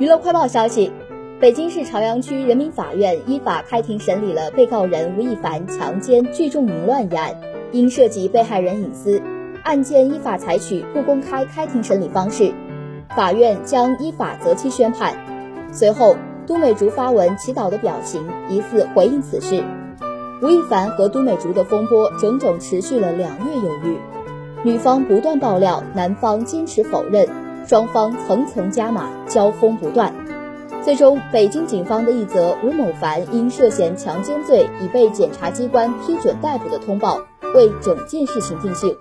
娱乐快报消息，北京市朝阳区人民法院依法开庭审理了被告人吴亦凡强奸聚众淫乱一案。因涉及被害人隐私，案件依法采取不公开开庭审理方式，法院将依法择期宣判。随后，都美竹发文祈祷的表情，疑似回应此事。吴亦凡和都美竹的风波整整持续了两月有余，女方不断爆料，男方坚持否认。双方层层加码，交锋不断。最终，北京警方的一则吴某凡因涉嫌强奸罪已被检察机关批准逮捕的通报，为整件事情定性。